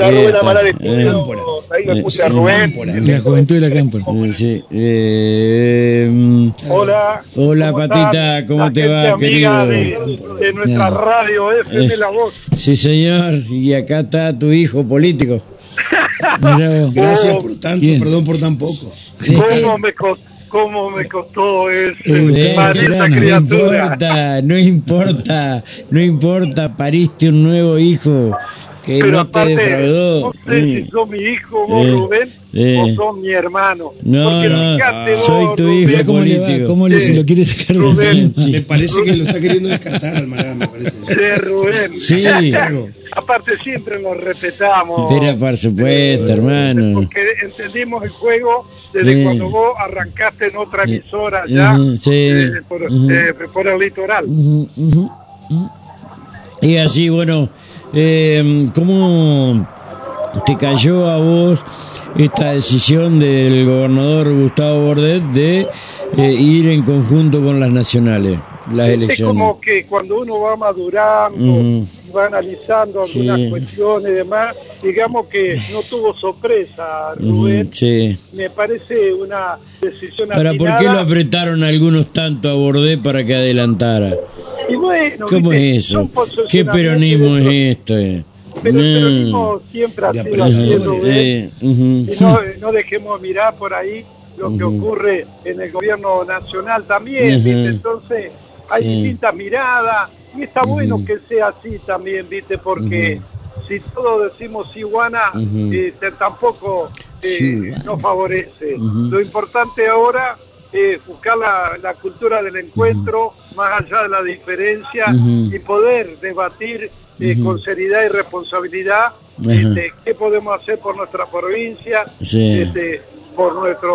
La Rubén Amaral Eh, Estudio, ahí me puse a Rubén. La juventud de la cámpora. sí, eh, mm, Hola. Hola, ¿cómo Patita? ¿cómo La te gente va, amiga querido? De, de nuestra radio FM Eh. La Voz. sí, señor, y acá está tu hijo político. Gracias por tanto, ¿Quién? perdón por tan poco. ¿Cómo me, co- cómo me costó ese, Eh, parir esa Chilano, No criatura? importa, no importa, no importa, pariste un nuevo hijo que Pero no te aparte, defraudó. no sé si sos mi hijo vos, Eh, Rubén, eh. o sos mi hermano. No, Porque no, fíjate vos, soy tu Rubén, hijo cómo le va, político. cómo le, Sí. se lo quiere sacar de Rubén. encima. Me parece que lo está queriendo descartar al Mará, me parece. Sí, Rubén. Sí. Aparte siempre lo respetamos. Pero por supuesto, hermano. Porque entendimos el juego desde Sí. cuando vos arrancaste en otra Sí. emisora ya sí. eh, por, eh, por el litoral. Ujú, ujú, ujú. Y así, bueno, eh, ¿cómo te cayó a vos esta decisión del gobernador Gustavo Bordet de eh, ir en conjunto con las nacionales, las Es elecciones? como que cuando uno va madurando, va analizando Sí. algunas cuestiones y demás, digamos que no tuvo sorpresa, Rubén. sí. Me parece una decisión Ahora, ¿por qué lo apretaron algunos tanto a Bordet para que adelantara? Y bueno, ¿Cómo viste, es eso? ¿Qué peronismo es esto? eh? Pero el No. peronismo siempre ha sido así. Eh, ujú. Y no, no dejemos mirar por ahí lo que Ujú. ocurre en el gobierno nacional también, Ujú. ¿viste? Entonces, hay Sí. distintas miradas y está bueno que sea así también, ¿viste? Porque si todos decimos iguana, eh, tampoco eh, Sí. nos favorece. Lo importante ahora es buscar la, la cultura del encuentro, más allá de la diferencia, y poder debatir eh, con seriedad y responsabilidad este, qué podemos hacer por nuestra provincia, Sí. este, por nuestra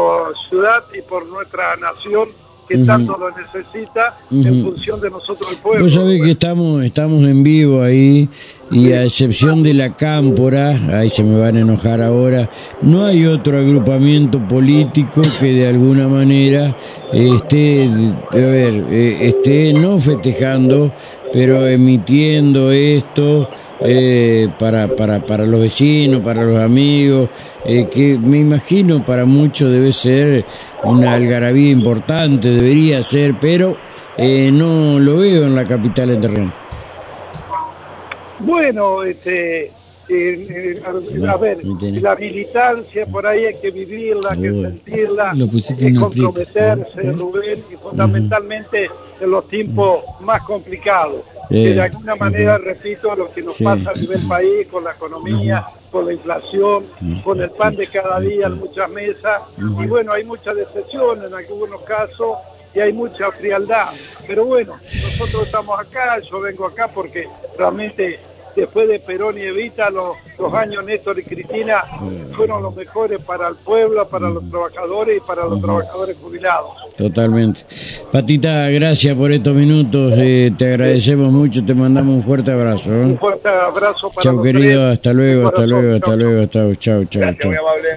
ciudad y por nuestra nación que Ujú. tanto lo necesita en Ujú. función de nosotros el pueblo. Vos sabés que estamos, estamos en vivo ahí y a excepción de la cámpora, ahí se me van a enojar ahora, no hay otro agrupamiento político que de alguna manera esté, a ver, eh, esté no festejando, pero emitiendo esto eh, para, para, para los vecinos, para los amigos, eh, que me imagino para muchos debe ser una algarabía importante, debería ser, pero eh, no lo veo en la capital de terreno. Bueno, este, eh, eh, a, a ver, la militancia por ahí hay que vivirla, hay que sentirla, hay que comprometerse, Rubén, y fundamentalmente en los tiempos más complicados. Que de alguna manera, repito, lo que nos Sí. pasa a nivel país, con la economía, con la inflación, con el pan de cada día en muchas mesas, y bueno, hay mucha decepción en algunos casos y hay mucha frialdad. Pero bueno, nosotros estamos acá, yo vengo acá porque realmente después de Perón y Evita, los, los años Néstor y Cristina fueron los mejores para el pueblo, para los trabajadores y para los trabajadores jubilados. Totalmente. Patita, gracias por estos minutos, eh, te agradecemos mucho, te mandamos un fuerte abrazo. ¿eh? Un fuerte abrazo para los querido, hasta luego, hasta luego, hasta Chau, luego, hasta Gracias, chao. muy amable.